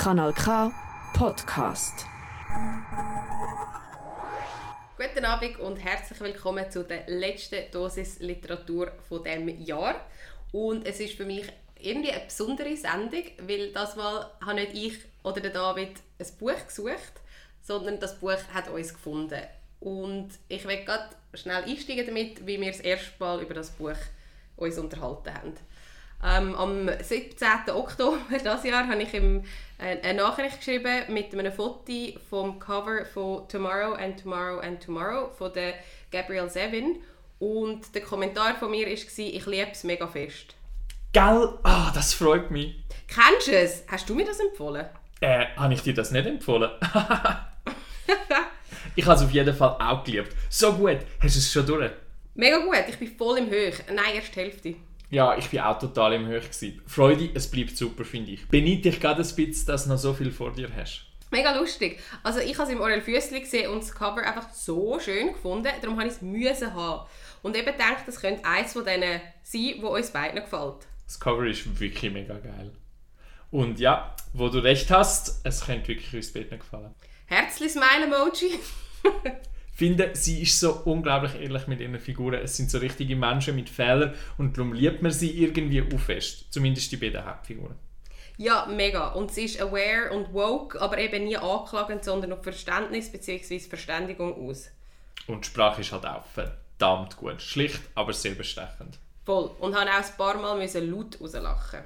Kanal K Podcast. Guten Abend und herzlich willkommen zu der letzten Dosis Literatur von dem Jahr. Und es ist für mich irgendwie eine besondere Sendung, weil das Mal habe nicht ich oder der David ein Buch gesucht, sondern das Buch hat uns gefunden. Und ich will gerade schnell einsteigen damit, wie wir das erste Mal über das Buch uns unterhalten haben. Ähm, am 17. Oktober dieses Jahr habe ich ihm eine Nachricht geschrieben mit einem Foto vom Cover von Tomorrow and Tomorrow and Tomorrow von der Gabrielle Zevin und der Kommentar von mir war, ich liebe es mega fest. Gell? Ah, das freut mich. Kennst du es? Hast du mir das empfohlen? Äh, habe ich dir das nicht empfohlen? ich habe es auf jeden Fall auch geliebt. So gut. Hast du es schon durch? Mega gut. Ich bin voll im Höch. Nein, erst die Hälfte. Ja, ich bin auch total im Höch. Gewesen. Freude, es bleibt super, finde ich. Beneide dich gerade ein bisschen, dass du noch so viel vor dir hast. Mega lustig. Also ich habe es im Orel Füssli gesehen und das Cover einfach so schön gefunden, darum habe ich es müssen haben. Und eben gedacht, das könnte eines von denen sein, wo uns beiden gefällt. Das Cover ist wirklich mega geil. Und ja, wo du recht hast, es könnte wirklich uns beiden gefallen. Herzli Smile-Emoji. finde, sie ist so unglaublich ehrlich mit ihren Figuren. Es sind so richtige Menschen mit Fehlern und darum liebt man sie irgendwie auch fest. Zumindest die beiden Hauptfiguren. Ja, mega. Und sie ist aware und woke, aber eben nie anklagend, sondern auf Verständnis bzw. Verständigung aus. Und die Sprache ist halt auch verdammt gut. Schlicht, aber sehr bestechend. Voll. Und habe auch ein paar Mal müssen laut rauslachen.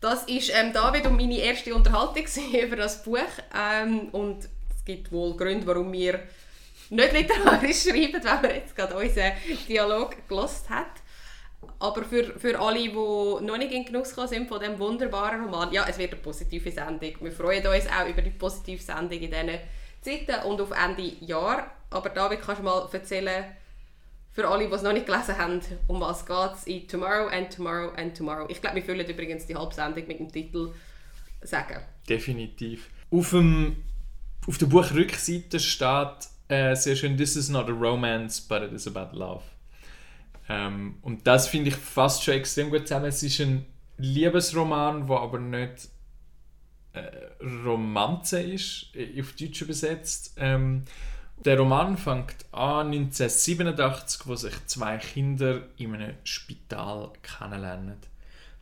Das war ähm, David und meine erste Unterhaltung über das Buch. Ähm, und es gibt wohl Gründe, warum wir nicht literarisch schreiben, wenn man jetzt gerade unseren Dialog gelost hat. Aber für, für alle, die noch nicht in Genuss sind von diesem wunderbaren Roman, ja, es wird eine positive Sendung. Wir freuen uns auch über die positive Sendung in diesen Zeiten und auf Ende Jahr. Aber David, kannst du mal erzählen, für alle, die es noch nicht gelesen haben, um was geht es in Tomorrow and Tomorrow and Tomorrow. Ich glaube, wir füllen übrigens die Halbsendung mit dem Titel «Sagen». Definitiv. Auf, dem, auf der Buchrückseite steht äh, sehr schön «This is not a romance, but it is about love». Ähm, und das finde ich fast schon extrem gut zusammen. Es ist ein Liebesroman, der aber nicht äh, Romanze ist, äh, auf Deutsch übersetzt. Ähm, der Roman fängt an 1987, wo sich zwei Kinder in einem Spital kennenlernen.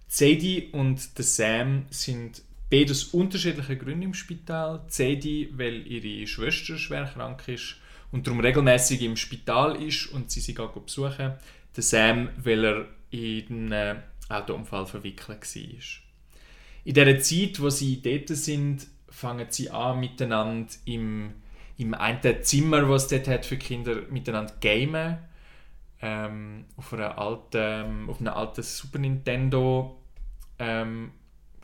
Sadie und Sam sind beide aus unterschiedlichen Gründen im Spital. Sadie, weil ihre Schwester schwer krank ist und darum regelmäßig im Spital ist und sie sie gerade besuchen. Der Sam, weil er in einen Autounfall verwickelt war. In der Zeit, wo sie dort sind, fangen sie an, miteinander im im einen Zimmer, was es dort hat für Kinder, miteinander gamen. Ähm, auf, einer alten, auf einem alten Super Nintendo ähm,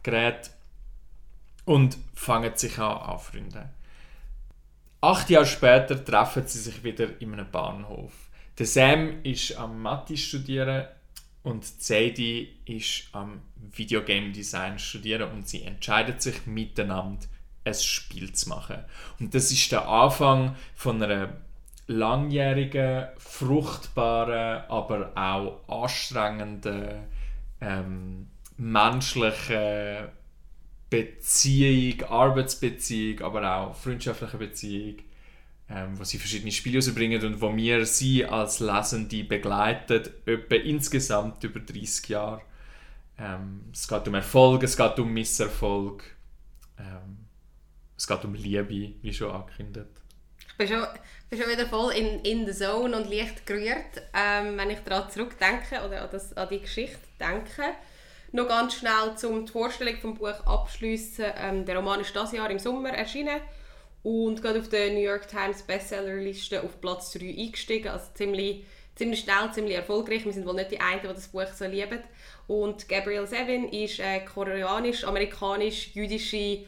Gerät und fangen sich an anfreunden. Acht Jahre später treffen sie sich wieder in einem Bahnhof. Der Sam ist am Mathe studieren und Sadie ist am Videogame Design studieren und sie entscheiden sich miteinander ein Spiel zu machen. Und das ist der Anfang von einer langjährigen, fruchtbaren, aber auch anstrengenden ähm, menschlichen Beziehung, Arbeitsbeziehung, aber auch freundschaftliche Beziehung, ähm, wo sie verschiedene Spiele rausbringen und wo wir sie als Lesende begleitet, etwa insgesamt über 30 Jahre. Ähm, es geht um Erfolg, es geht um Misserfolg. Ähm, es geht um Liebe, wie schon angekündigt. Ich bin schon, bin schon wieder voll in, in the zone und leicht gerührt, ähm, wenn ich daran zurückdenke oder an, das, an die Geschichte denke. Noch ganz schnell, um die Vorstellung des Buches abschließen. Ähm, der Roman ist dieses Jahr im Sommer erschienen und gerade auf der New York Times Bestsellerliste auf Platz 3 eingestiegen. Also ziemlich, ziemlich schnell, ziemlich erfolgreich. Wir sind wohl nicht die Einzigen, die das Buch so lieben. Und Gabrielle Zevin ist eine koreanisch-amerikanisch-jüdische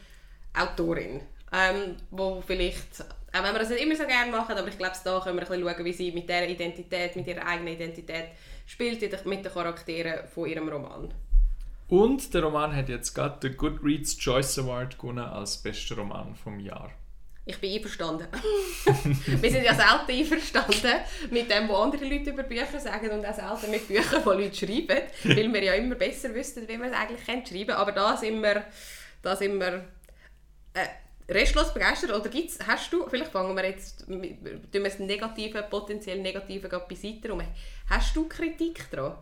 Autorin, ähm, wo vielleicht, auch wenn wir das nicht immer so gerne machen, aber ich glaube, da können wir ein bisschen schauen, wie sie mit dieser Identität, mit ihrer eigenen Identität spielt, mit den Charakteren von ihrem Roman. Und der Roman hat jetzt gerade den Goodreads Choice Award gewonnen als bester Roman vom Jahr. Ich bin einverstanden. wir sind ja selten einverstanden mit dem, was andere Leute über Bücher sagen und auch selten mit Büchern, die Leute schreiben, weil wir ja immer besser wüssten, wie man es eigentlich schreiben können. Aber da sind wir da sind wir äh, restlos begeistert. Oder gibt's, hast du, vielleicht fangen wir jetzt mit das Negative, potenziell Negative gerade beiseite rum. Hast du Kritik daran?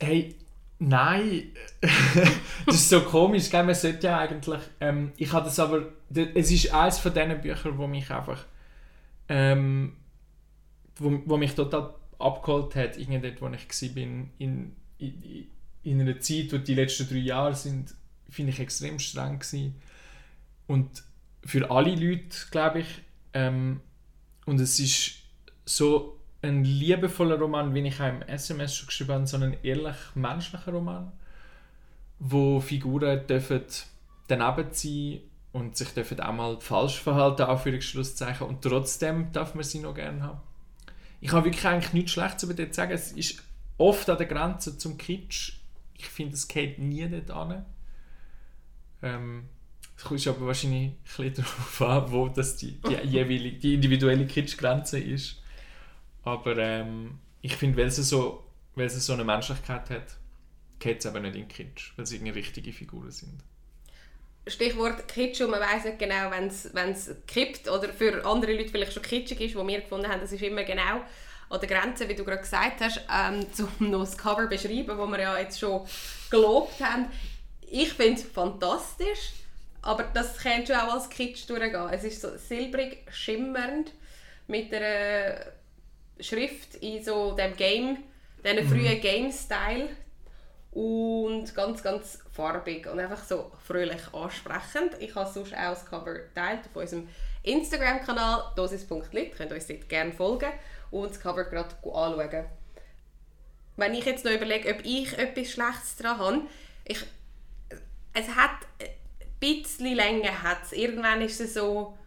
Hey, nein. das ist so komisch, gell? man sollte ja eigentlich... Ähm, ich habe das aber... Es ist eines von diesen Büchern, wo mich einfach... Ähm, wo, wo mich total abgeholt hat, irgendwie dort, wo ich war, in, in, in einer Zeit, wo die letzten drei Jahre sind, finde ich extrem streng gewesen. Und für alle Leute, glaube ich. Ähm, und es ist so ein liebevoller Roman, wie ich auch im SMS schon geschrieben habe, so ein ehrlich menschlicher Roman, wo Figuren dürfen daneben sein und sich dürfen auch mal falsch verhalten, Anführungsschlusszeichen, und trotzdem darf man sie noch gerne haben. Ich habe wirklich eigentlich nichts Schlechtes über das zu sagen. Es ist oft an der Grenze zum Kitsch. Ich finde, es geht nie dort an. Ähm, es kommt aber wahrscheinlich ein darauf an, wo das die, die, jeweilige, die individuelle Kitschgrenze ist. Aber ähm, ich finde, weil sie, so, weil sie so eine Menschlichkeit hat, geht es aber nicht in Kitsch, weil sie irgendwie richtige Figuren sind. Stichwort Kitsch und man weiß nicht genau, wenn es kippt oder für andere Leute vielleicht schon kitschig ist, wo wir gefunden haben, das ist immer genau an der Grenze, wie du gerade gesagt hast, ähm, um noch das Cover zu beschreiben, wo wir ja jetzt schon gelobt haben. Ich finde es fantastisch, aber das könnte schon auch als Kitsch durchgehen. Es ist so silbrig schimmernd mit einer Schrift in so dem Game, diesen mhm. frühen Game-Style und ganz, ganz farbig und einfach so fröhlich ansprechend. Ich habe sonst auch das Cover geteilt auf unserem Instagram-Kanal dosis.lit, könnt ihr uns dort gerne folgen und das Cover gerade anschauen. Wenn ich jetzt noch überlege, ob ich etwas Schlechtes daran habe, ich, es hat ein bisschen Länge, hat's. irgendwann ist es so,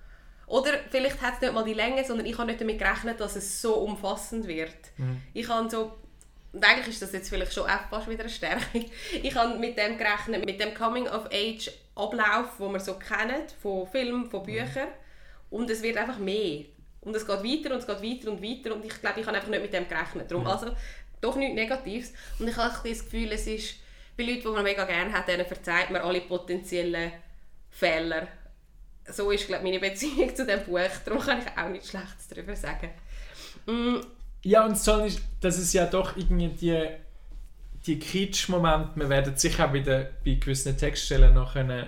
oder vielleicht hat es nicht mal die Länge, sondern ich habe nicht damit gerechnet, dass es so umfassend wird. Mhm. Ich habe so und eigentlich ist das jetzt vielleicht schon fast wieder eine Stärke. Ich habe mit dem gerechnet, mit dem Coming-of-Age-Ablauf, den wir so kennen, von Filmen, von Büchern. Und es wird einfach mehr. Und es geht weiter und es geht weiter und weiter. Und ich glaube, ich habe einfach nicht mit dem gerechnet. Darum, also, doch nichts Negatives. Und ich habe das Gefühl, es ist bei Leuten, die man mega gerne hat, denen verzeiht man alle potenziellen Fehler. So ist, glaube ich, meine Beziehung zu diesem Buch. Darum kann ich auch nichts Schlechtes darüber sagen. Mm, ja, und so ist, dass es ja doch irgendwie die, die Kitsch-Momente, wir werden sicher auch wieder bei gewissen Textstellen noch können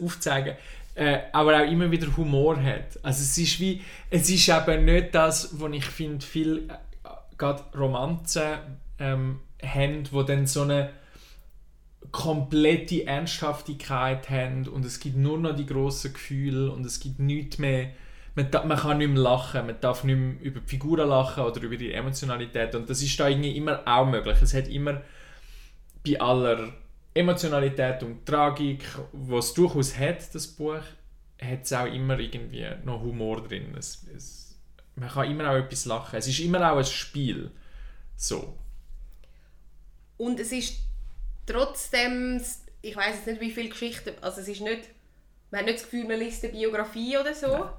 aufzeigen äh, aber auch immer wieder Humor hat. Also es ist wie, es ist eben nicht das, was ich finde, viel äh, gerade Romanzen ähm, haben, wo dann so eine komplette Ernsthaftigkeit haben und es gibt nur noch die grossen Gefühle und es gibt nichts mehr man, man kann nicht mehr lachen, man darf nicht mehr über die Figuren lachen oder über die Emotionalität und das ist da irgendwie immer auch möglich. Es hat immer bei aller Emotionalität und Tragik, was durchaus hat, das Buch, hat es auch immer irgendwie noch Humor drin. Es, es, man kann immer auch etwas lachen. Es ist immer auch ein Spiel. So. Und es ist trotzdem, ich weiß jetzt nicht, wie viele Geschichten, also es ist nicht, man hat nicht das Gefühl, man liest eine Biografie oder so. Nein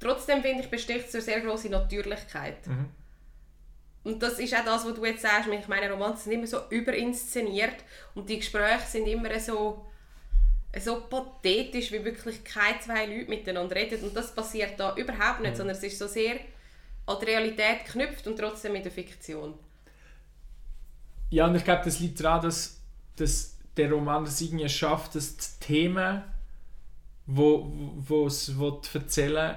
trotzdem finde ich, besticht es eine sehr große Natürlichkeit. Mhm. Und das ist auch das, was du jetzt sagst. Ich meine, Romanzen sind immer so überinszeniert und die Gespräche sind immer so, so pathetisch, wie wirklich keine zwei Leute miteinander reden. Und das passiert da überhaupt nicht, mhm. sondern es ist so sehr an die Realität geknüpft und trotzdem mit der Fiktion. Ja, und ich glaube, das liegt daran, dass, dass der Roman das irgendwie schafft, dass die Themen, wo, wo es erzählen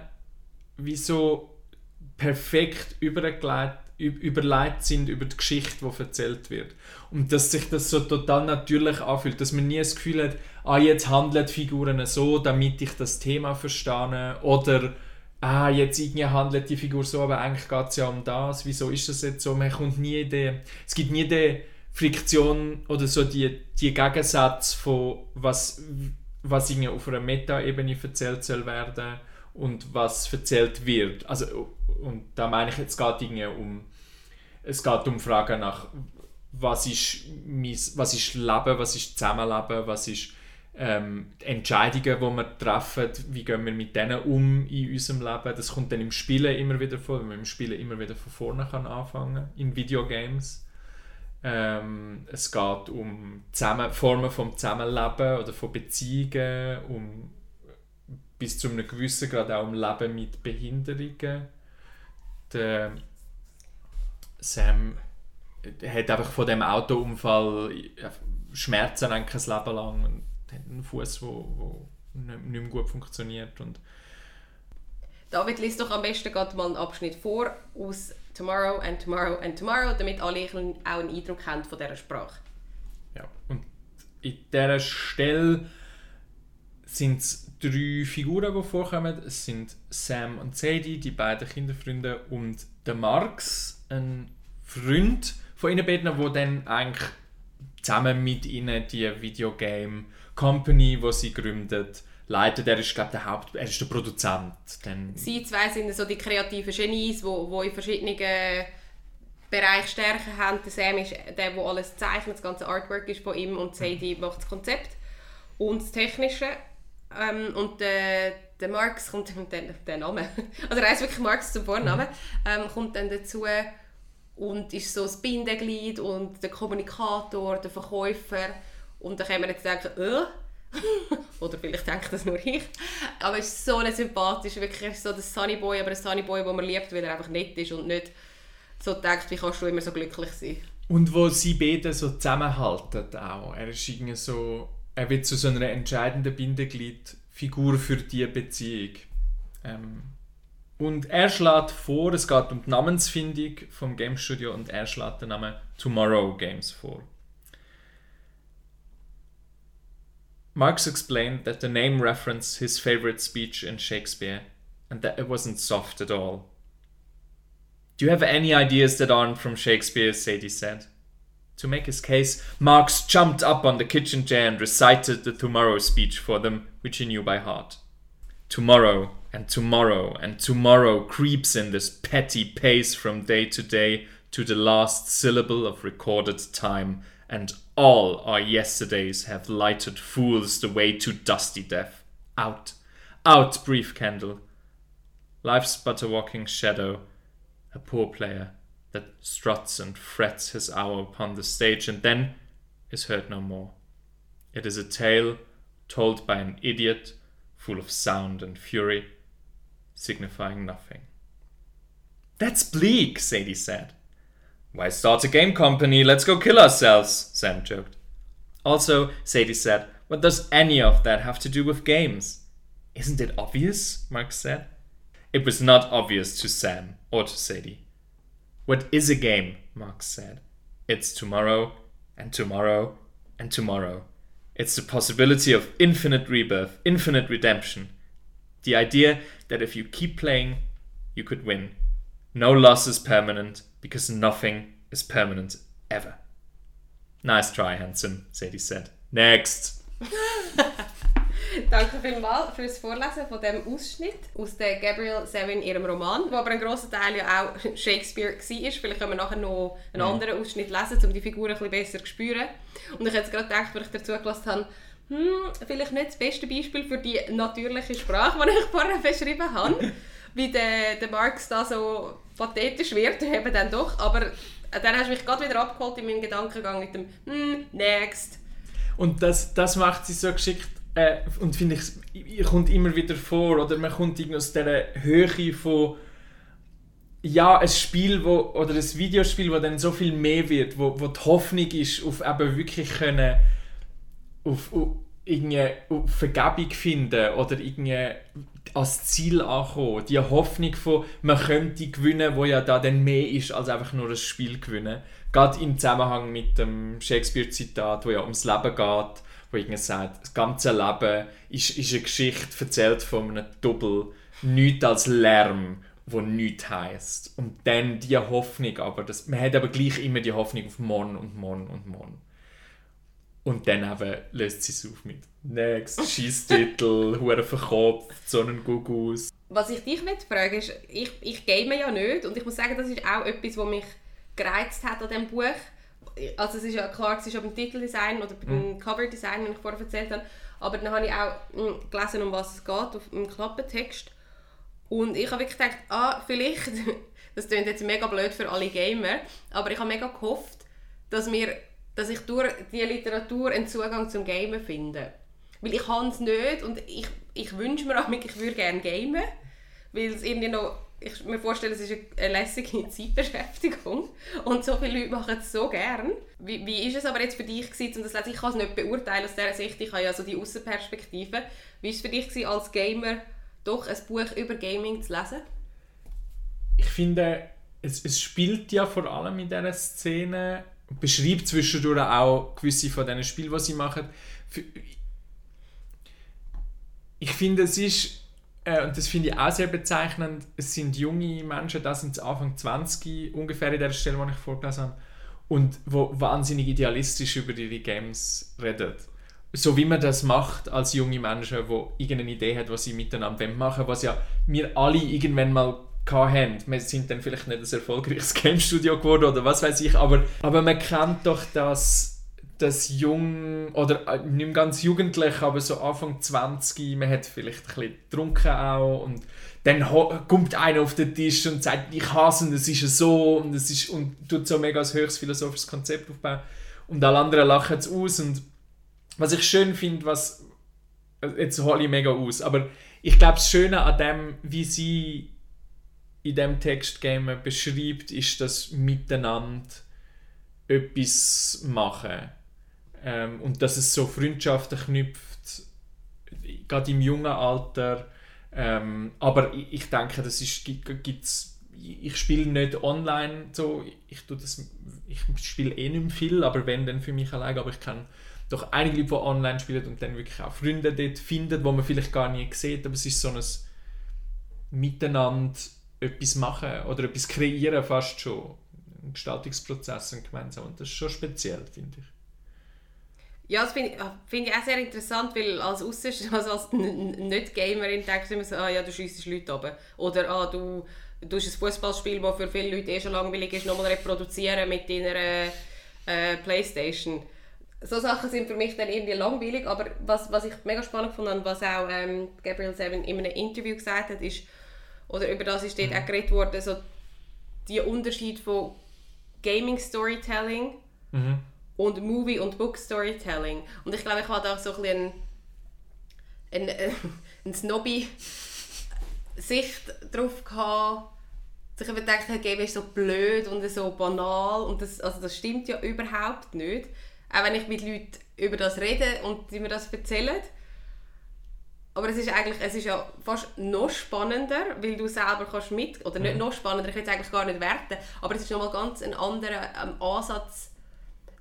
wie so perfekt übergelegt, sind über die Geschichte, die erzählt wird. Und dass sich das so total natürlich anfühlt, dass man nie das Gefühl hat, ah, jetzt handeln die Figuren so, damit ich das Thema verstehe, oder ah, jetzt irgendwie handelt die Figur so, aber eigentlich geht es ja um das, wieso ist das jetzt so? Man kommt nie die, es gibt nie die Friktion oder so die, die Gegensatz von was, was irgendwie auf einer Meta-Ebene erzählt soll werden und was erzählt wird. Also, und da meine ich, es geht irgendwie um, es geht um Fragen nach, was ist, mein, was ist Leben, was ist Zusammenleben, was ist ähm, Entscheidungen, die wir treffen, wie gehen wir mit denen um in unserem Leben. Das kommt dann im Spielen immer wieder vor, wenn man im Spielen immer wieder von vorne kann anfangen in Videogames. Ähm, es geht um Zusammen Formen vom Zusammenleben oder von Beziehungen, um bis zu einem gewissen Grad auch um Leben mit Behinderungen. Der Sam hat einfach von dem Autounfall Schmerzen ein Leben lang einen Fuß, nicht, nicht mehr gut funktioniert und David liest doch am besten gerade mal einen Abschnitt vor aus Tomorrow and Tomorrow and Tomorrow, damit alle auch einen Eindruck haben von dieser Sprache. Ja, und in dieser Stelle sind es drei Figuren, die vorkommen. Es sind Sam und Sadie, die beiden Kinderfreunde, und der Marx, ein Freund von ihnen beiden, der dann eigentlich zusammen mit ihnen die Videogame Company, die sie gründet, leitet. Er ist, glaube der Haupt, er ist der Produzent. Dann Sie zwei sind so die kreativen Genies, die wo, wo in verschiedenen Bereichen Stärken haben. Der Sam ist der, der alles zeichnet, das ganze Artwork ist von ihm und Sadie macht das Konzept und das Technische. Ähm, und der, der Marx kommt dann, der, Name, also er heißt wirklich Marx zum Vornamen, ähm, kommt dann dazu und ist so das Bindeglied und der Kommunikator, der Verkäufer und da kann man jetzt denken, äh, oder vielleicht denkt das nur ich. Aber er ist so ein sympathisch, wirklich so der Sunny Boy, aber ein Sunny Boy, den man liebt, weil er einfach nett ist und nicht so denkt, wie kannst du immer so glücklich sein. Und wo sie beide so zusammenhalten auch. Er ist irgendwie so, er wird zu so einer entscheidenden Bindegliedfigur für diese Beziehung. Ähm, und er schlägt vor, es geht um die Namensfindung vom Game Studio und er schlägt den Namen Tomorrow Games vor. Marx explained that the name referenced his favorite speech in Shakespeare and that it wasn't soft at all. Do you have any ideas that aren't from Shakespeare? Sadie said. To make his case, Marx jumped up on the kitchen chair and recited the tomorrow speech for them, which he knew by heart. Tomorrow and tomorrow and tomorrow creeps in this petty pace from day to day to the last syllable of recorded time, and all our yesterdays have lighted fools the way to dusty death. Out, out, brief candle. Life's but a walking shadow, a poor player that struts and frets his hour upon the stage and then is heard no more. It is a tale told by an idiot, full of sound and fury, signifying nothing. That's bleak, Sadie said. Why start a game company? Let's go kill ourselves, Sam joked. Also, Sadie said, what does any of that have to do with games? Isn't it obvious? Mark said. It was not obvious to Sam or to Sadie. What is a game? Mark said. It's tomorrow, and tomorrow, and tomorrow. It's the possibility of infinite rebirth, infinite redemption. The idea that if you keep playing, you could win. No loss is permanent, because nothing is permanent ever. Nice try, handsome, Sadie said. Next! Danke vielmals für das Vorlesen von diesem Ausschnitt aus der Gabrielle Sevin, ihrem Roman, wo aber ein grosser Teil ja auch Shakespeare war. Vielleicht können wir nachher noch einen anderen Ausschnitt lesen, um die Figuren ein bisschen besser zu spüren. Und ich habe jetzt gerade gedacht, als ich dazu gelassen habe, hm, vielleicht nicht das beste Beispiel für die natürliche Sprache, die ich vorher beschrieben habe, wie der, der Marx da so pathetisch wird, eben dann doch, aber dann hast du mich gerade wieder abgeholt in meinem Gedankengang mit dem hm, «Next». Und das, das macht sie so geschickt äh, und finde ich, kommt immer wieder vor, oder man kommt irgendwie aus dieser Höhe von ja, ein Spiel wo, oder ein Videospiel, wo dann so viel mehr wird, wo, wo die Hoffnung ist, auf eben wirklich können, auf, auf, irgendwie, auf Vergebung finden oder irgendwie als Ziel ankommen. Die Hoffnung von, man könnte gewinnen, wo ja da dann mehr ist, als einfach nur ein Spiel gewinnen. Gerade im Zusammenhang mit dem Shakespeare-Zitat, wo ja ums Leben geht, wo irgendwie sagt, das ganze Leben ist, ist eine Geschichte erzählt von einem Double, nichts als Lärm, wo nichts heisst. Und dann die Hoffnung, aber das, man hat aber gleich immer die Hoffnung auf morgen und morgen und morgen. Und dann eben löst sie es auf mit Next, Schießtitel, Hure verkopft, so einen Gugus. Was ich dich frage ist, ich, ich game ja nicht und ich muss sagen, das ist auch etwas, was mich gereizt hat an diesem Buch. Also es ist ja klar, es ist beim Titeldesign oder beim mhm. Coverdesign, wie ich vorher erzählt habe, aber dann habe ich auch hm, gelesen, um was es geht, auf einem Klappentext. Und ich habe wirklich gedacht, ah, vielleicht, das klingt jetzt mega blöd für alle Gamer, aber ich habe mega gehofft, dass, wir, dass ich durch diese Literatur einen Zugang zum Gamen finde. Weil ich kann es nicht und ich, ich wünsche mir auch, ich würde gerne gamen, weil es irgendwie noch ich mir vorstelle, es ist eine lässige Zeitbeschäftigung und so viele Leute machen es so gern. Wie, wie ist es aber jetzt für dich gewesen, und das ich kann es nicht beurteilen aus dieser Sicht, ich habe ja so die Außenperspektive. Wie war es für dich gewesen, als Gamer doch ein Buch über Gaming zu lesen? Ich finde, es, es spielt ja vor allem in dieser Szene, beschreibt zwischendurch auch gewisse von diesen Spielen, die sie machen. Ich finde, es ist äh, und das finde ich auch sehr bezeichnend, es sind junge Menschen, das sind Anfang 20 ungefähr in der Stelle, die ich vorgelesen habe, und wo wahnsinnig idealistisch über ihre Games reden. So wie man das macht als junge Menschen, die irgendeine Idee hat, was sie miteinander machen was ja wir alle irgendwann mal hatten. Wir sind dann vielleicht nicht ein erfolgreiches Game Studio geworden oder was weiß ich, aber, aber man kennt doch das das jung oder äh, nicht ganz jugendlich, aber so Anfang 20, man hat vielleicht ein bisschen getrunken auch und dann kommt einer auf den Tisch und sagt, ich hasse und es ist so und es ist und tut so mega ein höchst philosophisches Konzept aufbauen und alle anderen lachen es aus und was ich schön finde, was äh, jetzt hole ich mega aus, aber ich glaube das Schöne an dem, wie sie in dem Text beschreibt, ist das Miteinander etwas machen. Ähm, und dass es so Freundschaften knüpft, gerade im jungen Alter. Ähm, aber ich, ich, denke, das ist, gibt's, ich spiele nicht online so, ich, ich spiele eh nicht viel, aber wenn, dann für mich allein, aber ich kann doch einige Leute, die online spielen und dann wirklich auch Freunde dort finden, wo man vielleicht gar nie sieht, aber es ist so ein Miteinander etwas machen oder etwas kreieren fast schon. Ein Gestaltungsprozess gemeinsam und das ist schon speziell, finde ich. Ja, das finde ich, ah, find ich auch sehr interessant, weil als Aussenstehender, also als Nicht-Gamerin denkst du immer so, ah ja, du schiessest Leute runter. Oder ah, du, du hast ein Fußballspiel, das für viele Leute eh schon langweilig ist, nochmal reproduzieren mit deiner äh, Playstation. So Sachen sind für mich dann irgendwie langweilig, aber was, was ich mega spannend fand und was auch ähm, Gabriel Seven in einem Interview gesagt hat, ist, oder über das ist dort mhm. auch geredet worden, so der Unterschied von Gaming Storytelling mhm und Movie- und Book-Storytelling. Und ich glaube, ich hatte auch so ein bisschen eine, eine, eine Snobby-Sicht darauf gehabt, dass ich gedacht habe, Game ist so blöd und so banal und das, also das stimmt ja überhaupt nicht. Auch wenn ich mit Leuten über das rede und sie mir das erzählen. Aber es ist eigentlich, es ist ja fast noch spannender, weil du selber kannst mit, oder nicht noch spannender, ich will es eigentlich gar nicht werten, aber es ist nochmal ganz ein anderer ähm, Ansatz,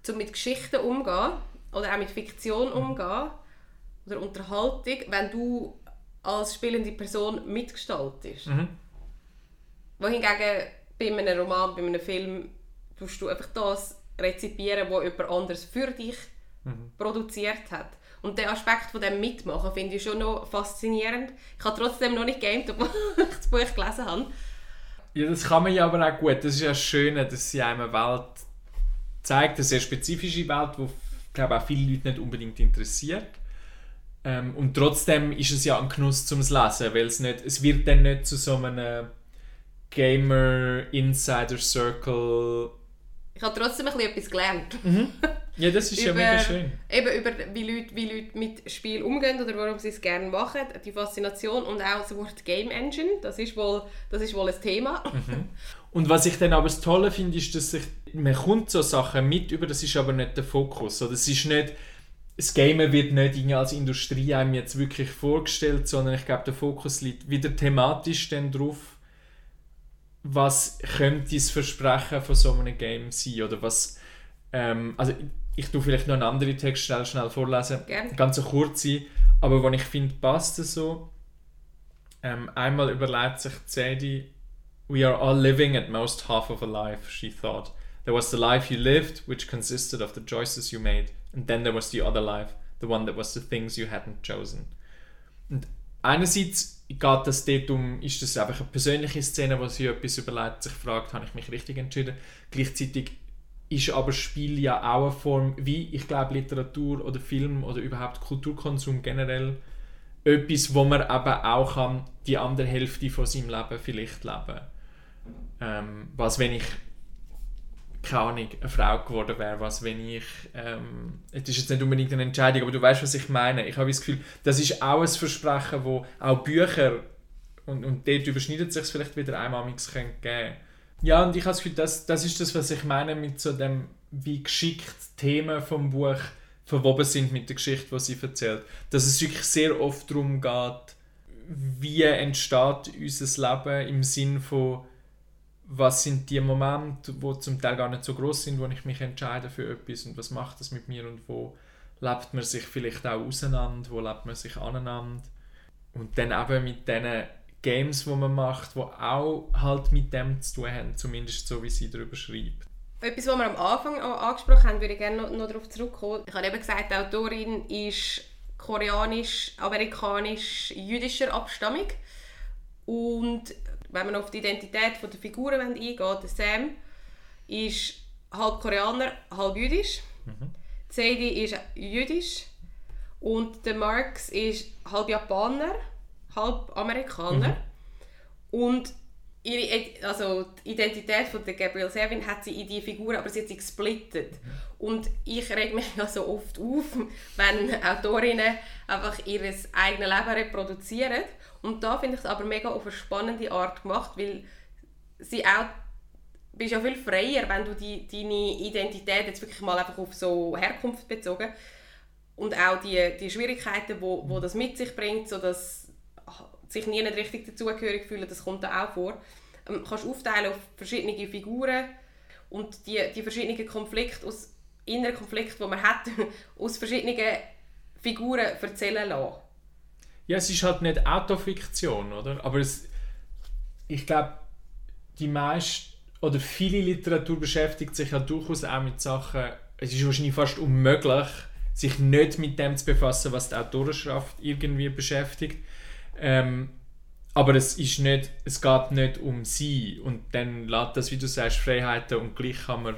um mit Geschichten umzugehen oder auch mit Fiktion mhm. umzugehen oder Unterhaltung, wenn du als spielende Person mitgestaltest. Mhm. Wohingegen bei einem Roman, bei einem Film, tust du einfach das rezipieren, was jemand anderes für dich mhm. produziert hat. Und den Aspekt von dem Mitmachen finde ich schon noch faszinierend. Ich habe trotzdem noch nicht gamed, obwohl ich das Buch gelesen habe. Ja, das kann man ja aber auch gut. Das ist ja schön, dass sie einem Welt zeigt eine sehr spezifische Welt, die glaube auch viele Leute nicht unbedingt interessiert. Ähm, und trotzdem ist es ja ein Genuss zum Lesen, weil es nicht, es wird dann nicht zu so einem Gamer Insider Circle. Ich habe trotzdem ein bisschen etwas gelernt. Mhm. Ja, das ist über, ja mega schön. Eben über wie Leute, wie Leute mit Spiel umgehen oder warum sie es gerne machen, die Faszination und auch das Wort Game Engine, das ist wohl, das ist wohl ein Thema. Mhm. Und was ich dann aber das Tolle finde, ist, dass ich, man kommt so Sachen mit über, das ist aber nicht der Fokus. Oder? Das ist nicht, das Gamen wird nicht als Industrie einem jetzt wirklich vorgestellt, sondern ich glaube, der Fokus liegt wieder thematisch dann drauf, was könnte das Versprechen von so einem Game sein oder was, ähm, also ich, tue vielleicht noch einen anderen Text schnell, schnell vorlesen, Gerne. ganz so kurz sein, aber wenn ich finde, passt es so. Ähm, einmal überlegt sich Zedi, We are all living at most half of a life, she thought. There was the life you lived, which consisted of the choices you made, and then there was the other life, the one that was the things you hadn't chosen. Und einerseits geht das dort um, ist das einfach eine persönliche Szene, wo sie etwas überlegt, sich fragt, habe ich mich richtig entschieden? Gleichzeitig ist aber Spiel ja auch eine Form, wie ich glaube Literatur oder Film oder überhaupt Kulturkonsum generell etwas, wo man eben auch kann, die andere Hälfte von seinem Leben vielleicht leben. Ähm, was wenn ich keine Ahnung, eine Frau geworden wäre, was wenn ich, ähm, es ist jetzt nicht unbedingt eine Entscheidung, aber du weißt, was ich meine. Ich habe das Gefühl, das ist auch ein Versprechen, wo auch Bücher, und, und dort überschneidet sich vielleicht wieder einmal geben können. Ja, und ich habe das Gefühl, das, das ist das, was ich meine mit so dem, wie geschickt Themen vom Buch verwoben sind mit der Geschichte, die sie erzählt. Dass es wirklich sehr oft darum geht, wie entsteht unser Leben im Sinn von was sind die Momente, wo zum Teil gar nicht so groß sind, wo ich mich entscheide für etwas und was macht das mit mir und wo lebt man sich vielleicht auch auseinander, wo lebt man sich aneinander und dann eben mit diesen Games, die man macht, die auch halt mit dem zu tun haben, zumindest so wie sie darüber schreibt. Etwas, was wir am Anfang auch angesprochen haben, würde ich gerne noch, noch darauf zurückkommen. Ich habe eben gesagt, die Autorin ist koreanisch-amerikanisch-jüdischer Abstammung und wenn man auf die Identität der Figuren eingeht, der Sam ist halb Koreaner, halb jüdisch. Mhm. Sadie ist jüdisch und der Marx ist halb Japaner, halb Amerikaner. Mhm. Und ihre also die Identität von der Gabrielle Servin hat sie in die Figuren, aber sie hat sie gesplittet. Mhm. Und ich reg mich ja so oft auf, wenn Autorinnen einfach ihr eigenes Leben reproduzieren und da finde ich es aber mega auf eine spannende Art gemacht, weil sie auch bist ja viel freier, wenn du die, deine Identität jetzt wirklich mal einfach auf so Herkunft bezogen und auch die, die Schwierigkeiten, wo, wo das mit sich bringt, so dass sich nie nicht richtig dazugehörig fühlen, das kommt da auch vor. Ähm, kannst aufteilen auf verschiedene Figuren und die, die verschiedenen Konflikte aus inneren Konflikten, die man hat, aus verschiedenen Figuren erzählen lassen. Ja, es ist halt nicht Autofiktion, oder? Aber es, ich glaube, die meiste oder viele Literatur beschäftigt sich ja durchaus auch mit Sachen, es ist wahrscheinlich fast unmöglich, sich nicht mit dem zu befassen, was die Autorenschaft irgendwie beschäftigt. Ähm, aber es, ist nicht, es geht nicht um sie und dann lässt das, wie du sagst, Freiheiten und gleich kann man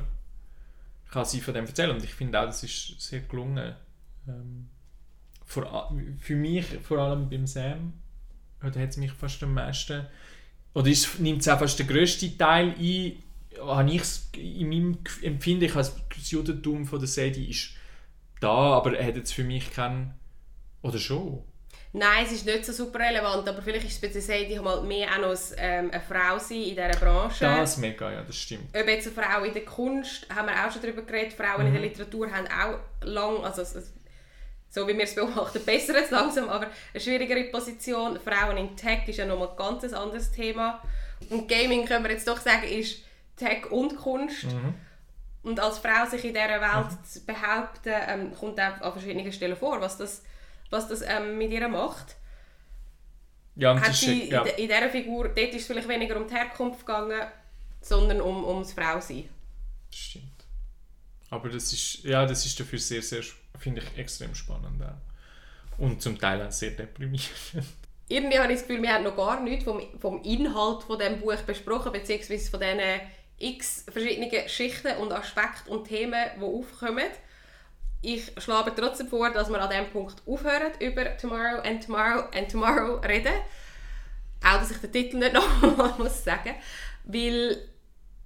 kann sie von dem erzählen und ich finde auch, das ist sehr gelungen. Ähm, vor, für mich, vor allem beim Sam, hat es mich fast am meisten, oder ist, nimmt es auch fast den grössten Teil ein, habe ich in meinem Empfinden, ich das Judentum von der Sadie ist da, aber er hat jetzt für mich keinen, oder schon? Nein, es ist nicht so super relevant, aber vielleicht ist es bei der Sadie mal mehr auch noch ähm, eine Frau sein in dieser Branche. Das mega, ja, das stimmt. Ob jetzt eine Frau in der Kunst, haben wir auch schon darüber geredet, Frauen mhm. in der mhm. Literatur haben auch lang, also so wie wir es beobachten, besser als langsam, aber eine schwierigere Position. Frauen in Tech ist ja nochmal ein ganz anderes Thema. Und Gaming, können wir jetzt doch sagen, ist Tech und Kunst. Mhm. Und als Frau sich in dieser Welt mhm. zu behaupten, ähm, kommt auch an verschiedenen Stellen vor, was das, was das ähm, mit ihr macht. Ja, Hat sie ja. in, in dieser Figur, dort ist es vielleicht weniger um die Herkunft gegangen, sondern um, um das Frausein. Das stimmt. Aber das ist, ja, das ist dafür sehr, sehr finde ich extrem spannend auch. Und zum Teil auch sehr deprimierend. Irgendwie habe ich das Gefühl, wir haben noch gar nichts vom, vom Inhalt von dem Buch besprochen, beziehungsweise von diesen x verschiedenen Schichten und Aspekten und Themen, die aufkommen. Ich schlage trotzdem vor, dass wir an diesem Punkt aufhören, über Tomorrow and Tomorrow and Tomorrow reden. Auch, dass ich den Titel nicht nochmal muss sagen weil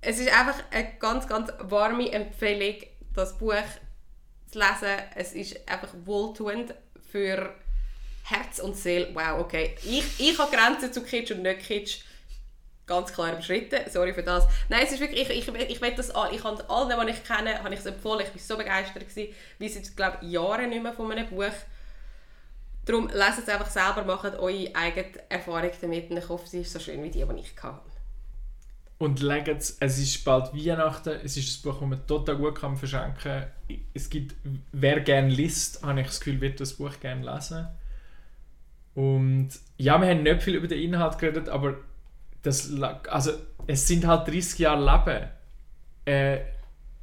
es ist einfach eine ganz, ganz warme Empfehlung, das Buch zu lesen. Es ist einfach wohltuend für Herz und Seele. Wow, okay. Ich, ich habe Grenzen zu Kitsch und nicht Kitsch ganz klar überschritten. Sorry für das. Nein, es ist wirklich, ich, ich, ich will das, ich habe allen, die ich kenne, habe ich es empfohlen. Ich war so begeistert gewesen, wie seit, glaube Jahren nicht mehr von einem Buch. Darum lasst es einfach selber, macht eure eigene Erfahrung damit und ich hoffe, sie ist so schön wie die, die ich hatte. Und legt es, es ist bald Weihnachten, es ist ein Buch, das man total gut kann verschenken kann. Es gibt, wer gerne liest, habe ich das Gefühl, wird das Buch gerne lesen. Und ja, wir haben nicht viel über den Inhalt geredet, aber das, also, es sind halt 30 Jahre Leben. Äh,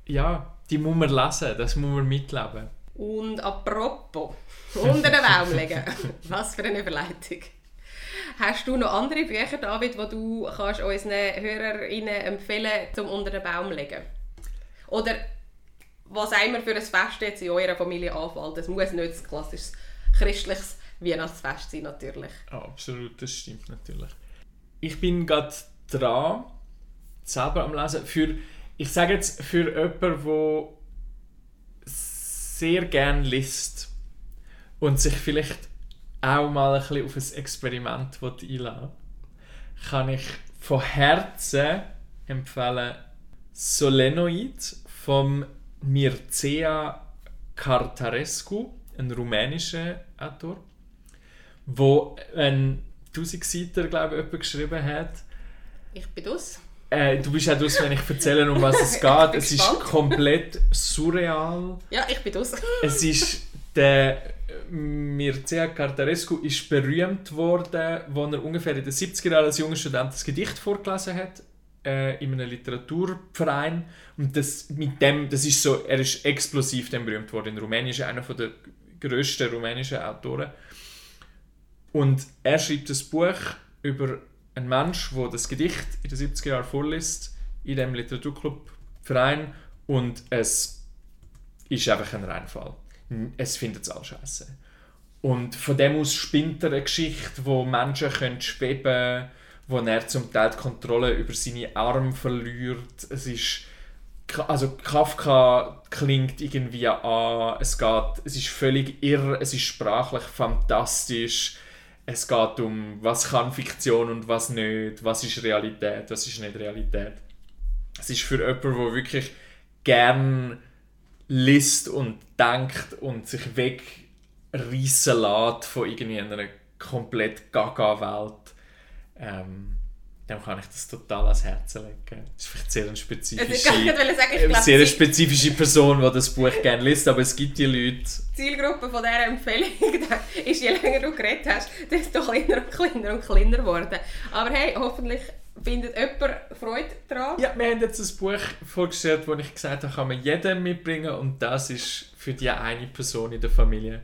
ja, die muss man lesen, das muss man mitleben. Und apropos, unter den Baum legen. Was für eine Überleitung. Hast du noch andere Bücher, David, die du kannst unseren HörerInnen empfehlen zum unter den Baum legen? Oder was immer für ein Fest jetzt in eurer Familie anfällt. Es muss nicht ein klassisches christliches Weihnachtsfest sein, natürlich. Oh, absolut, das stimmt natürlich. Ich bin gerade dran, selber am Lesen. Für, ich sage jetzt für jemanden, der sehr gerne liest und sich vielleicht auch mal ein bisschen auf ein Experiment einladen kann ich von Herzen empfehlen Solenoid vom Mircea Cartarescu, ein rumänischer Autor, wo ein 1000 Seiten, glaube ich, geschrieben hat. Ich bin das. Äh, du bist auch das, wenn ich erzähle, um was es geht. es ist komplett surreal. Ja, ich bin das. es ist der Mircea Cartarescu ist berühmt worden, als er ungefähr in den 70er Jahren als junger Student das Gedicht vorgelesen hat äh, in einem Literaturverein und das mit dem das ist so er ist explosiv dann berühmt worden in Rumänien ist einer der grössten rumänischen Autoren und er schreibt das Buch über einen Mensch, der das Gedicht in den 70er Jahren vorliest in dem Literaturclub-Verein und es ist einfach ein Reinfall. Es findet es auch scheiße. Und von dem aus spinnt er eine Geschichte, wo Menschen können schweben können, wo er zum Teil die Kontrolle über seine Arme verliert. Es ist also Kafka klingt irgendwie an, es geht, es ist völlig irre, es ist sprachlich fantastisch. Es geht um, was kann Fiktion und was nicht, was ist Realität, was ist nicht Realität. Es ist für jemanden, der wirklich gern liest und denkt und sich wegreißen lässt von irgendwie einer komplett Gaga-Welt, ähm, dem kann ich das total ans Herz legen. Das ist vielleicht sehr eine spezifische, sagen, sehr eine spezifische Person, die das Buch gerne liest, aber es gibt die Leute... Die Zielgruppe von dieser Empfehlung ist, je länger du geredet hast, desto kleiner und kleiner und kleiner geworden. Aber hey, hoffentlich findet jemand Freude daran. Ja, wir haben jetzt ein Buch vorgestellt, wo ich gesagt habe, kann man jedem mitbringen und das ist für die eine Person in der Familie.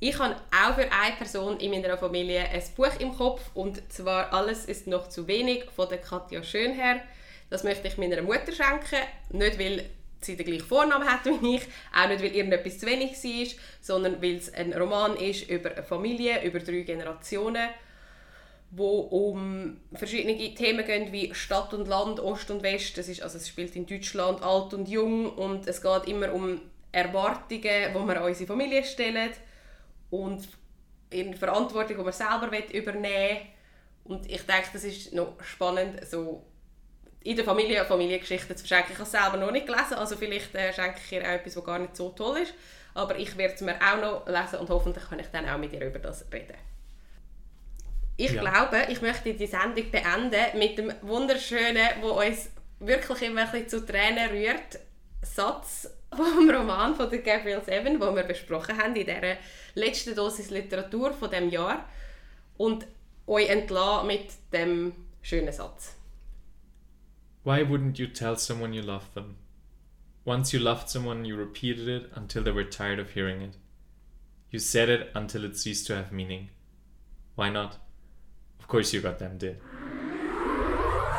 Ich habe auch für eine Person in meiner Familie ein Buch im Kopf und zwar «Alles ist noch zu wenig» von der Katja Schönherr. Das möchte ich meiner Mutter schenken, nicht weil sie den gleichen Vornamen hat wie ich, auch nicht weil irgendetwas zu wenig war, sondern weil es ein Roman ist über eine Familie, über drei Generationen wo um verschiedene Themen gehen wie Stadt und Land, Ost und West. Das ist, also es spielt in Deutschland alt und jung und es geht immer um Erwartungen, die wir an unsere Familie stellen und in Verantwortung, die man selber übernehmen will. Und ich denke, das ist noch spannend, so in der Familie Familiengeschichten zu verschenken. Ich habe es selber noch nicht gelesen, also vielleicht äh, schenke ich ihr auch etwas, was gar nicht so toll ist. Aber ich werde es mir auch noch lesen und hoffentlich kann ich dann auch mit ihr über das reden. Ich ja. glaube, ich möchte die Sendung beenden mit dem wunderschönen, wo uns wirklich immer ein bisschen zu Tränen rührt, Satz vom Roman von der Gabrielle Seven, den wir besprochen haben in dieser letzten Dosis Literatur von dem Jahr und euch entlassen mit dem schönen Satz. Why wouldn't you tell someone you love them? Once you loved someone, you repeated it until they were tired of hearing it. You said it until it ceased to have meaning. Why not? Of course you them did.